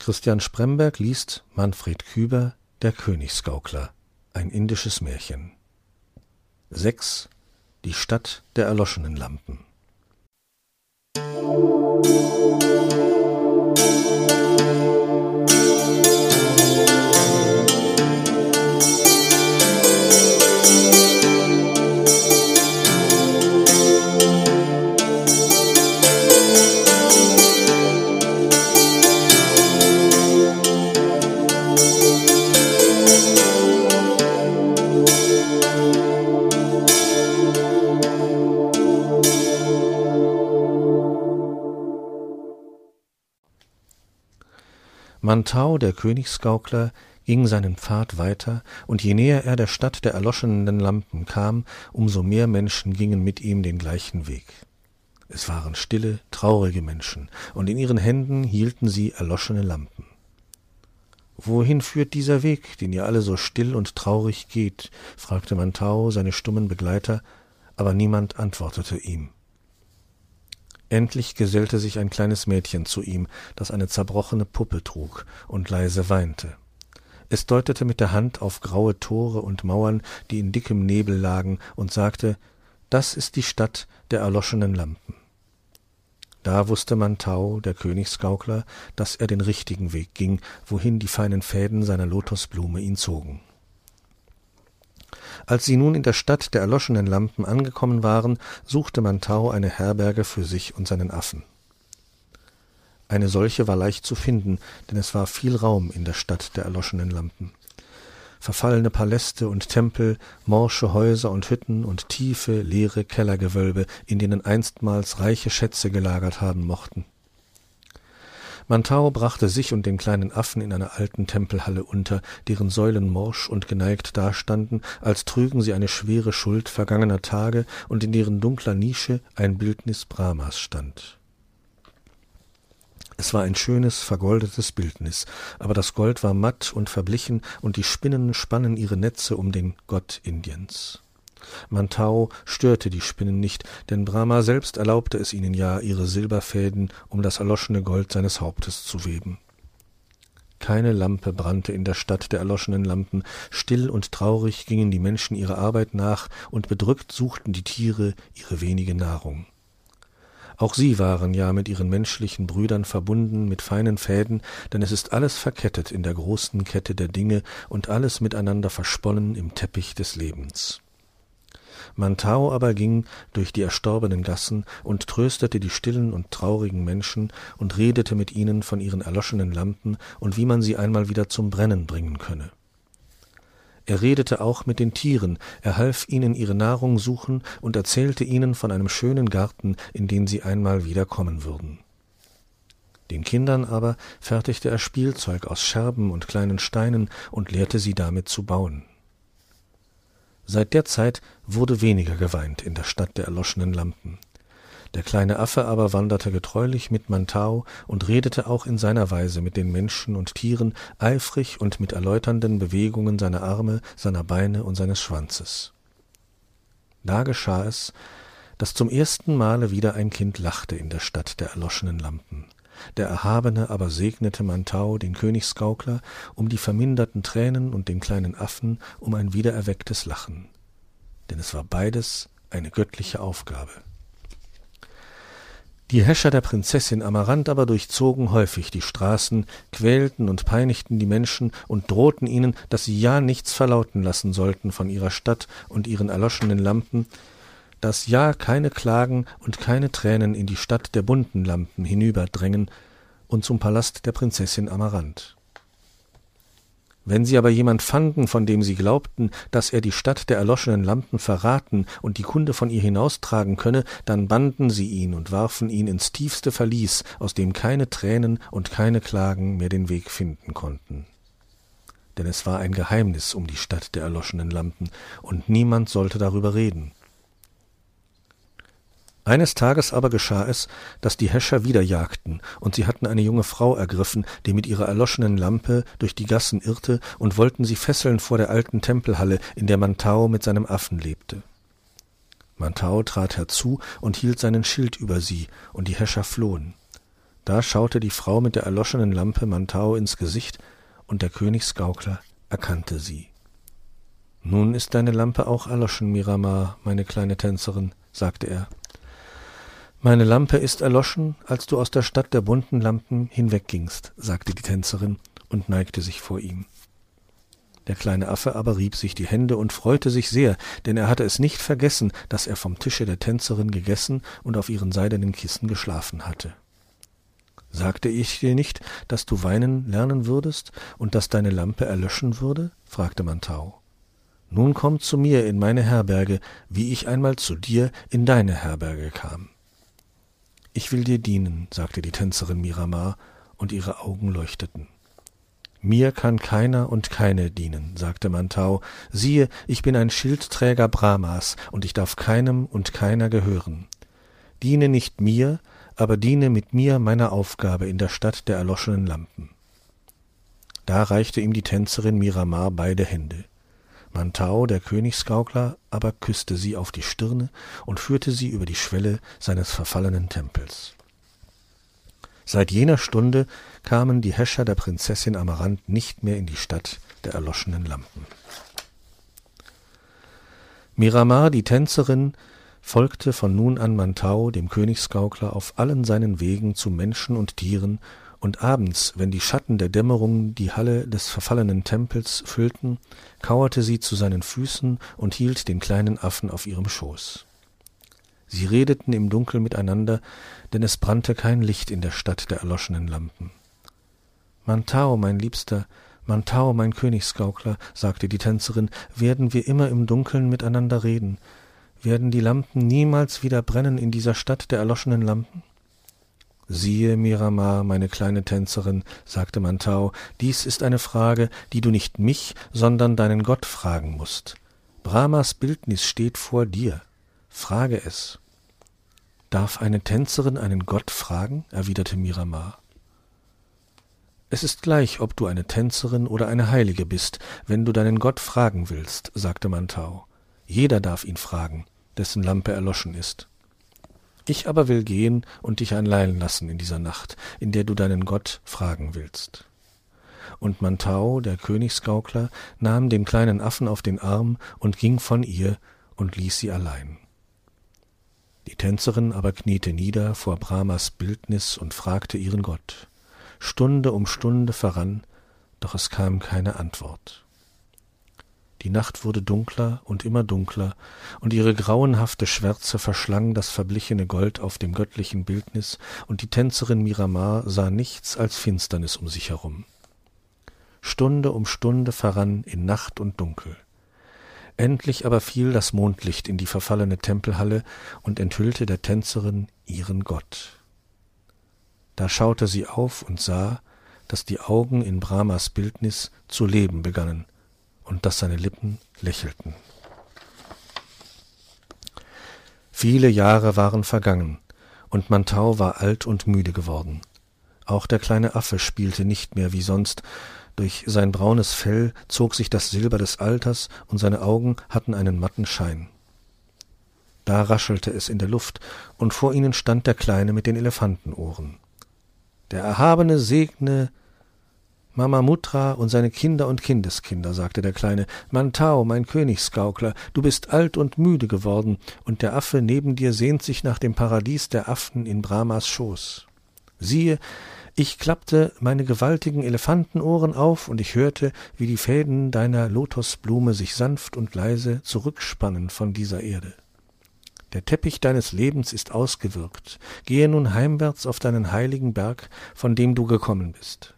Christian Spremberg liest Manfred Küber Der Königsgaukler, ein indisches Märchen. 6. Die Stadt der erloschenen Lampen. Mantau, der Königsgaukler, ging seinen Pfad weiter, und je näher er der Stadt der erloschenen Lampen kam, umso mehr Menschen gingen mit ihm den gleichen Weg. Es waren stille, traurige Menschen, und in ihren Händen hielten sie erloschene Lampen. Wohin führt dieser Weg, den ihr alle so still und traurig geht? fragte Mantau seine stummen Begleiter, aber niemand antwortete ihm. Endlich gesellte sich ein kleines Mädchen zu ihm, das eine zerbrochene Puppe trug und leise weinte. Es deutete mit der Hand auf graue Tore und Mauern, die in dickem Nebel lagen, und sagte, das ist die Stadt der erloschenen Lampen. Da wusste Mantau, der Königsgaukler, dass er den richtigen Weg ging, wohin die feinen Fäden seiner Lotosblume ihn zogen. Als sie nun in der Stadt der erloschenen Lampen angekommen waren, suchte Mantau eine Herberge für sich und seinen Affen. Eine solche war leicht zu finden, denn es war viel Raum in der Stadt der erloschenen Lampen. Verfallene Paläste und Tempel, morsche Häuser und Hütten und tiefe, leere Kellergewölbe, in denen einstmals reiche Schätze gelagert haben mochten. Mantau brachte sich und den kleinen Affen in einer alten Tempelhalle unter, deren Säulen morsch und geneigt dastanden, als trügen sie eine schwere Schuld vergangener Tage und in deren dunkler Nische ein Bildnis Brahmas stand. Es war ein schönes, vergoldetes Bildnis, aber das Gold war matt und verblichen, und die Spinnen spannen ihre Netze um den Gott Indiens. Mantau störte die Spinnen nicht, denn Brahma selbst erlaubte es ihnen ja, ihre Silberfäden um das erloschene Gold seines Hauptes zu weben. Keine Lampe brannte in der Stadt der erloschenen Lampen, still und traurig gingen die Menschen ihrer Arbeit nach, und bedrückt suchten die Tiere ihre wenige Nahrung. Auch sie waren ja mit ihren menschlichen Brüdern verbunden mit feinen Fäden, denn es ist alles verkettet in der großen Kette der Dinge und alles miteinander versponnen im Teppich des Lebens. Mantau aber ging durch die erstorbenen Gassen und tröstete die stillen und traurigen Menschen und redete mit ihnen von ihren erloschenen Lampen und wie man sie einmal wieder zum Brennen bringen könne. Er redete auch mit den Tieren, er half ihnen ihre Nahrung suchen und erzählte ihnen von einem schönen Garten, in den sie einmal wieder kommen würden. Den Kindern aber fertigte er Spielzeug aus Scherben und kleinen Steinen und lehrte sie damit zu bauen. Seit der Zeit wurde weniger geweint in der Stadt der erloschenen Lampen. Der kleine Affe aber wanderte getreulich mit Mantau und redete auch in seiner Weise mit den Menschen und Tieren, eifrig und mit erläuternden Bewegungen seiner Arme, seiner Beine und seines Schwanzes. Da geschah es, dass zum ersten Male wieder ein Kind lachte in der Stadt der erloschenen Lampen. Der Erhabene aber segnete Mantau, den Königsgaukler, um die verminderten Tränen und den kleinen Affen um ein wiedererwecktes Lachen. Denn es war beides eine göttliche Aufgabe. Die Häscher der Prinzessin Amaranth aber durchzogen häufig die Straßen, quälten und peinigten die Menschen und drohten ihnen, dass sie ja nichts verlauten lassen sollten von ihrer Stadt und ihren erloschenen Lampen, dass ja keine Klagen und keine Tränen in die Stadt der bunten Lampen hinüberdrängen und zum Palast der Prinzessin Amaranth. Wenn sie aber jemand fanden, von dem sie glaubten, dass er die Stadt der erloschenen Lampen verraten und die Kunde von ihr hinaustragen könne, dann banden sie ihn und warfen ihn ins tiefste Verlies, aus dem keine Tränen und keine Klagen mehr den Weg finden konnten. Denn es war ein Geheimnis um die Stadt der erloschenen Lampen, und niemand sollte darüber reden. Eines Tages aber geschah es, dass die Häscher wieder jagten, und sie hatten eine junge Frau ergriffen, die mit ihrer erloschenen Lampe durch die Gassen irrte, und wollten sie fesseln vor der alten Tempelhalle, in der Mantau mit seinem Affen lebte. Mantau trat herzu und hielt seinen Schild über sie, und die Häscher flohen. Da schaute die Frau mit der erloschenen Lampe Mantau ins Gesicht, und der Königsgaukler erkannte sie. Nun ist deine Lampe auch erloschen, Miramar, meine kleine Tänzerin, sagte er. Meine Lampe ist erloschen, als du aus der Stadt der bunten Lampen hinweggingst, sagte die Tänzerin und neigte sich vor ihm. Der kleine Affe aber rieb sich die Hände und freute sich sehr, denn er hatte es nicht vergessen, dass er vom Tische der Tänzerin gegessen und auf ihren seidenen Kissen geschlafen hatte. Sagte ich dir nicht, dass du weinen lernen würdest und dass deine Lampe erlöschen würde? fragte Mantau. Nun komm zu mir in meine Herberge, wie ich einmal zu dir in deine Herberge kam. Ich will dir dienen, sagte die Tänzerin Miramar, und ihre Augen leuchteten. Mir kann keiner und keine dienen, sagte Mantau. Siehe, ich bin ein Schildträger Brahmas, und ich darf keinem und keiner gehören. Diene nicht mir, aber diene mit mir meiner Aufgabe in der Stadt der erloschenen Lampen. Da reichte ihm die Tänzerin Miramar beide Hände. Mantau, der Königsgaukler, aber küsste sie auf die Stirne und führte sie über die Schwelle seines verfallenen Tempels. Seit jener Stunde kamen die Häscher der Prinzessin Amaranth nicht mehr in die Stadt der erloschenen Lampen. Miramar, die Tänzerin, folgte von nun an Mantau, dem Königsgaukler, auf allen seinen Wegen zu Menschen und Tieren und abends, wenn die Schatten der Dämmerung die Halle des verfallenen Tempels füllten, kauerte sie zu seinen Füßen und hielt den kleinen Affen auf ihrem Schoß. Sie redeten im Dunkel miteinander, denn es brannte kein Licht in der Stadt der erloschenen Lampen. Mantau, mein Liebster, Mantau, mein Königsgaukler, sagte die Tänzerin, werden wir immer im Dunkeln miteinander reden? Werden die Lampen niemals wieder brennen in dieser Stadt der erloschenen Lampen? Siehe, Miramar, meine kleine Tänzerin, sagte Mantau, dies ist eine Frage, die du nicht mich, sondern deinen Gott fragen musst. Brahmas Bildnis steht vor dir. Frage es. Darf eine Tänzerin einen Gott fragen? erwiderte Miramar. Es ist gleich, ob du eine Tänzerin oder eine Heilige bist, wenn du deinen Gott fragen willst, sagte Mantau. Jeder darf ihn fragen, dessen Lampe erloschen ist. Ich aber will gehen und dich allein lassen in dieser Nacht, in der du deinen Gott fragen willst. Und Mantau, der Königsgaukler, nahm den kleinen Affen auf den Arm und ging von ihr und ließ sie allein. Die Tänzerin aber kniete nieder vor Brahmas Bildnis und fragte ihren Gott. Stunde um Stunde verrann, doch es kam keine Antwort. Die Nacht wurde dunkler und immer dunkler, und ihre grauenhafte Schwärze verschlang das verblichene Gold auf dem göttlichen Bildnis, und die Tänzerin Miramar sah nichts als Finsternis um sich herum. Stunde um Stunde verrann in Nacht und Dunkel. Endlich aber fiel das Mondlicht in die verfallene Tempelhalle und enthüllte der Tänzerin ihren Gott. Da schaute sie auf und sah, dass die Augen in Brahmas Bildnis zu leben begannen, und dass seine Lippen lächelten. Viele Jahre waren vergangen, und Mantau war alt und müde geworden. Auch der kleine Affe spielte nicht mehr wie sonst, durch sein braunes Fell zog sich das Silber des Alters, und seine Augen hatten einen matten Schein. Da raschelte es in der Luft, und vor ihnen stand der Kleine mit den Elefantenohren. Der Erhabene segne Mama Mutra und seine Kinder und Kindeskinder, sagte der Kleine, Mantau, mein Königsgaukler, du bist alt und müde geworden, und der Affe neben dir sehnt sich nach dem Paradies der Affen in Brahmas Schoß. Siehe, ich klappte meine gewaltigen Elefantenohren auf, und ich hörte, wie die Fäden deiner Lotosblume sich sanft und leise zurückspannen von dieser Erde. Der Teppich deines Lebens ist ausgewirkt. Gehe nun heimwärts auf deinen heiligen Berg, von dem du gekommen bist.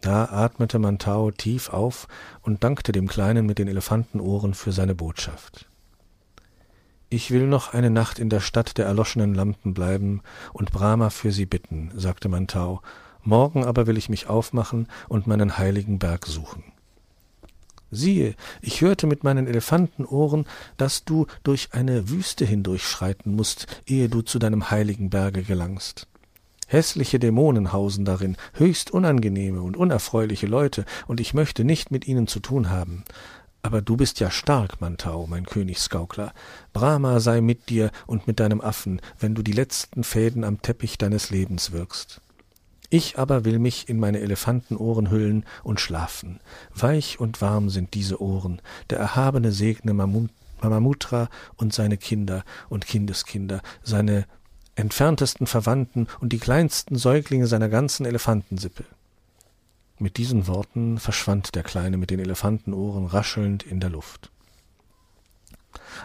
Da atmete Mantau tief auf und dankte dem Kleinen mit den Elefantenohren für seine Botschaft. Ich will noch eine Nacht in der Stadt der erloschenen Lampen bleiben und Brahma für sie bitten, sagte Mantau, morgen aber will ich mich aufmachen und meinen heiligen Berg suchen. Siehe, ich hörte mit meinen Elefantenohren, dass du durch eine Wüste hindurchschreiten musst, ehe du zu deinem heiligen Berge gelangst. Hässliche Dämonen hausen darin, höchst unangenehme und unerfreuliche Leute, und ich möchte nicht mit ihnen zu tun haben. Aber du bist ja stark, Mantau, mein Königsgaukler. Brahma sei mit dir und mit deinem Affen, wenn du die letzten Fäden am Teppich deines Lebens wirkst. Ich aber will mich in meine Elefantenohren hüllen und schlafen. Weich und warm sind diese Ohren. Der Erhabene segne Mamamutra und seine Kinder und Kindeskinder, seine entferntesten Verwandten und die kleinsten Säuglinge seiner ganzen Elefantensippe. Mit diesen Worten verschwand der Kleine mit den Elefantenohren raschelnd in der Luft.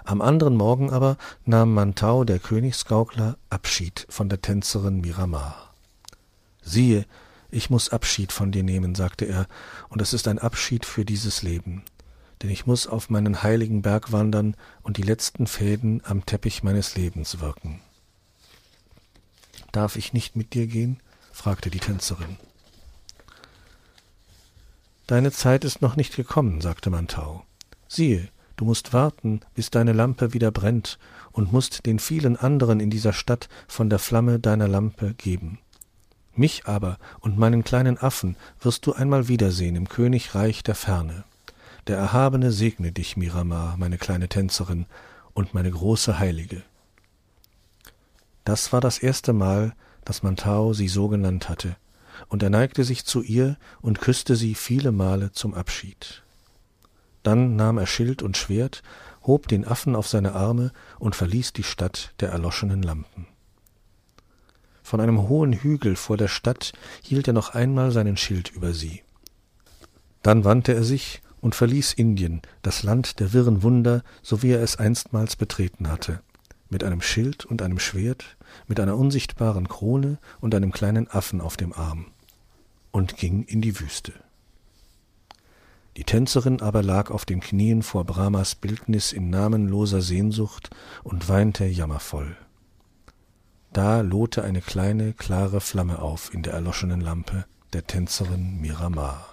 Am anderen Morgen aber nahm Mantau, der Königsgaukler, Abschied von der Tänzerin Miramar. Siehe, ich muss Abschied von dir nehmen, sagte er, und es ist ein Abschied für dieses Leben, denn ich muss auf meinen heiligen Berg wandern und die letzten Fäden am Teppich meines Lebens wirken. Darf ich nicht mit dir gehen? fragte die Tänzerin. Deine Zeit ist noch nicht gekommen, sagte Mantau. Siehe, du musst warten, bis deine Lampe wieder brennt, und musst den vielen anderen in dieser Stadt von der Flamme deiner Lampe geben. Mich aber und meinen kleinen Affen wirst du einmal wiedersehen im Königreich der Ferne. Der Erhabene segne dich, Miramar, meine kleine Tänzerin und meine große Heilige. Das war das erste Mal, dass Mantau sie so genannt hatte, und er neigte sich zu ihr und küsste sie viele Male zum Abschied. Dann nahm er Schild und Schwert, hob den Affen auf seine Arme und verließ die Stadt der erloschenen Lampen. Von einem hohen Hügel vor der Stadt hielt er noch einmal seinen Schild über sie. Dann wandte er sich und verließ Indien, das Land der wirren Wunder, so wie er es einstmals betreten hatte, mit einem Schild und einem Schwert, mit einer unsichtbaren Krone und einem kleinen Affen auf dem Arm, und ging in die Wüste. Die Tänzerin aber lag auf den Knien vor Brahmas Bildnis in namenloser Sehnsucht und weinte jammervoll. Da lohte eine kleine, klare Flamme auf in der erloschenen Lampe der Tänzerin Miramar.